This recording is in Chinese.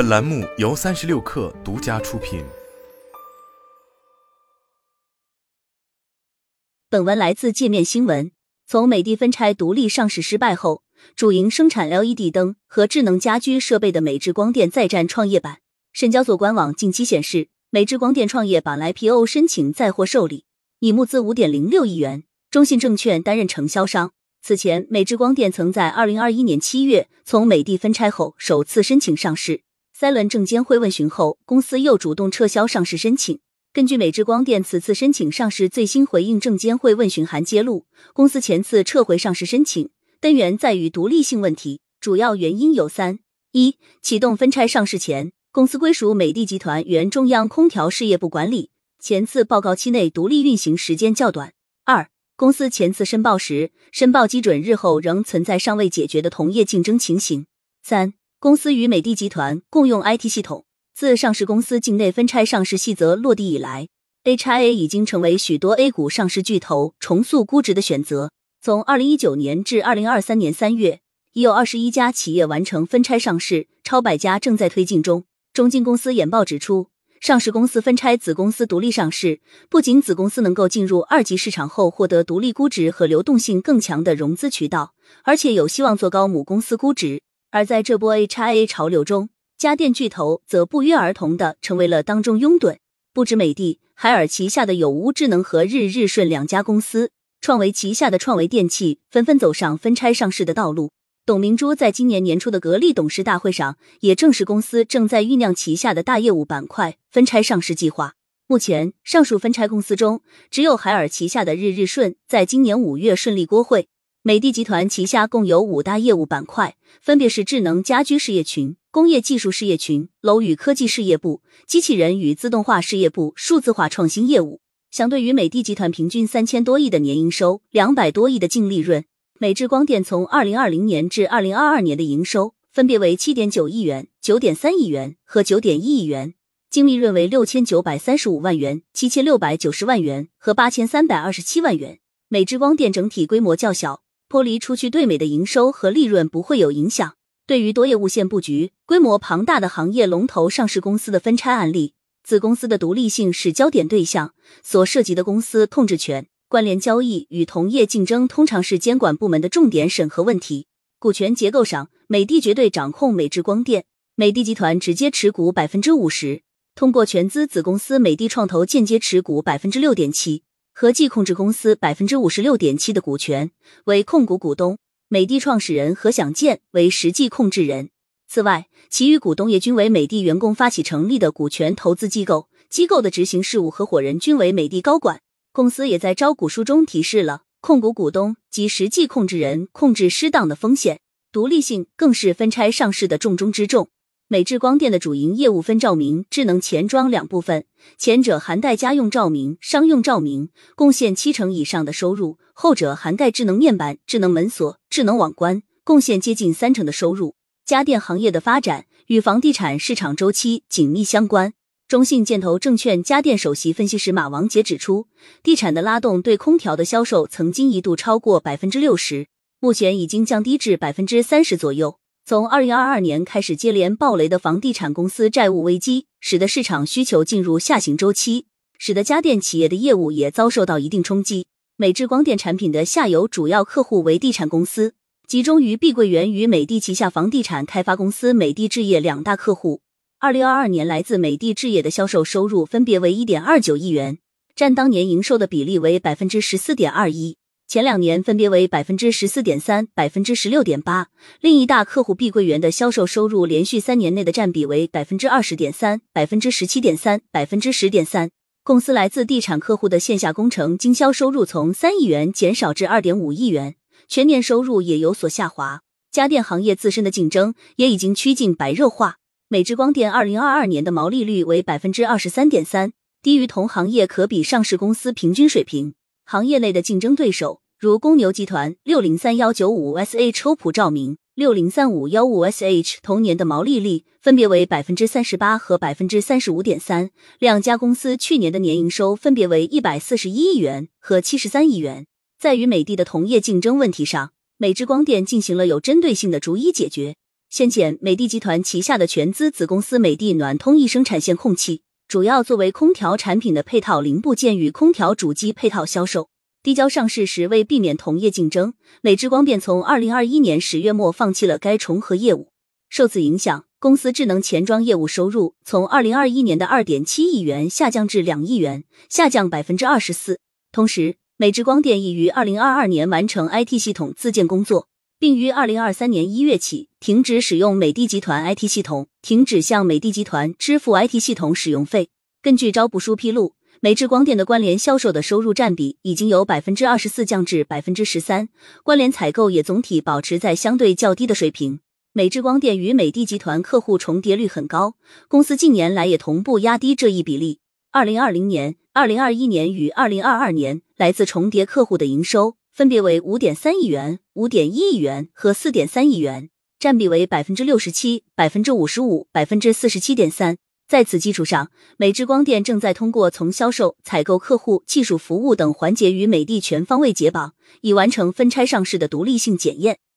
本栏目由三十六氪独家出品。本文来自界面新闻。从美的分拆独立上市失败后，主营生产 LED 灯和智能家居设备的美智光电再战创业板。深交所官网近期显示，美智光电创业板 IPO 申请再获受理，拟募资五点零六亿元，中信证券担任承销商。此前，美智光电曾在二零二一年七月从美的分拆后首次申请上市，三轮证监会问询后，公司又主动撤销上市申请。根据美智光电此次申请上市最新回应证监会问询函揭露，公司前次撤回上市申请根源在于独立性问题，主要原因有三：一、启动分拆上市前，公司归属美的集团原中央空调事业部管理，前次报告期内独立运行时间较短；二、公司前次申报时，申报基准日后仍存在尚未解决的同业竞争情形。三、公司与美的集团共用 IT 系统。自上市公司境内分拆上市细则落地以来，HIA 已经成为许多 A 股上市巨头重塑估值的选择。从二零一九年至二零二三年三月，已有二十一家企业完成分拆上市，超百家正在推进中。中金公司研报指出。上市公司分拆子公司独立上市，不仅子公司能够进入二级市场后获得独立估值和流动性更强的融资渠道，而且有希望做高母公司估值。而在这波 HIA 潮流中，家电巨头则不约而同的成为了当中拥趸。不止美的，海尔旗下的有无智能和日日顺两家公司，创维旗下的创维电器纷纷走上分拆上市的道路。董明珠在今年年初的格力董事大会上也证实，公司正在酝酿旗下的大业务板块分拆上市计划。目前，上述分拆公司中，只有海尔旗下的日日顺在今年五月顺利过会。美的集团旗下共有五大业务板块，分别是智能家居事业群、工业技术事业群、楼宇科技事业部、机器人与自动化事业部、数字化创新业务。相对于美的集团平均三千多亿的年营收，两百多亿的净利润。美智光电从二零二零年至二零二二年的营收分别为七点九亿元、九点三亿元和九点一亿元，净利润为六千九百三十五万元、七千六百九十万元和八千三百二十七万元。美智光电整体规模较小，剥离出去对美的营收和利润不会有影响。对于多业务线布局、规模庞大的行业龙头上市公司的分拆案例，子公司的独立性是焦点对象，所涉及的公司控制权。关联交易与同业竞争通常是监管部门的重点审核问题。股权结构上，美的绝对掌控美智光电，美的集团直接持股百分之五十，通过全资子公司美的创投间接持股百分之六点七，合计控制公司百分之五十六点七的股权，为控股股东。美的创始人何享健为实际控制人。此外，其余股东也均为美的员工发起成立的股权投资机构，机构的执行事务合伙人均为美的高管。公司也在招股书中提示了控股股东及实际控制人控制失当的风险，独立性更是分拆上市的重中之重。美智光电的主营业务分照明、智能前装两部分，前者涵盖家用照明、商用照明，贡献七成以上的收入；后者涵盖智能面板、智能门锁、智能网关，贡献接近三成的收入。家电行业的发展与房地产市场周期紧密相关。中信建投证券家电首席分析师马王杰指出，地产的拉动对空调的销售曾经一度超过百分之六十，目前已经降低至百分之三十左右。从二零二二年开始，接连暴雷的房地产公司债务危机，使得市场需求进入下行周期，使得家电企业的业务也遭受到一定冲击。美智光电产品的下游主要客户为地产公司，集中于碧桂园与美的旗下房地产开发公司美的置业两大客户。二零二二年，来自美的置业的销售收入分别为一点二九亿元，占当年营收的比例为百分之十四点二一。前两年分别为百分之十四点三、百分之十六点八。另一大客户碧桂园的销售收入连续三年内的占比为百分之二十点三、百分之十七点三、百分之十点三。公司来自地产客户的线下工程经销收入从三亿元减少至二点五亿元，全年收入也有所下滑。家电行业自身的竞争也已经趋近白热化。美之光电二零二二年的毛利率为百分之二十三点三，低于同行业可比上市公司平均水平。行业内的竞争对手如公牛集团六零三幺九五 sh 抽普照明六零三五幺五 sh 同年的毛利率分别为百分之三十八和百分之三十五点三，两家公司去年的年营收分别为一百四十一亿元和七十三亿元。在与美的的同业竞争问题上，美智光电进行了有针对性的逐一解决。先前，美的集团旗下的全资子公司美的暖通一生产线控气，主要作为空调产品的配套零部件与空调主机配套销售。低交上市时，为避免同业竞争，美之光电从二零二一年十月末放弃了该重合业务。受此影响，公司智能钱庄业务收入从二零二一年的二点七亿元下降至两亿元，下降百分之二十四。同时，美之光电已于二零二二年完成 IT 系统自建工作。并于二零二三年一月起停止使用美的集团 IT 系统，停止向美的集团支付 IT 系统使用费。根据招股书披露，美智光电的关联销售的收入占比已经由百分之二十四降至百分之十三，关联采购也总体保持在相对较低的水平。美智光电与美的集团客户重叠率很高，公司近年来也同步压低这一比例。二零二零年、二零二一年与二零二二年来自重叠客户的营收。分别为五点三亿元、五点一亿元和四点三亿元，占比为百分之六十七、百分之五十五、百分之四十七点三。在此基础上，美之光电正在通过从销售、采购、客户、技术服务等环节与美的全方位解绑，以完成分拆上市的独立性检验。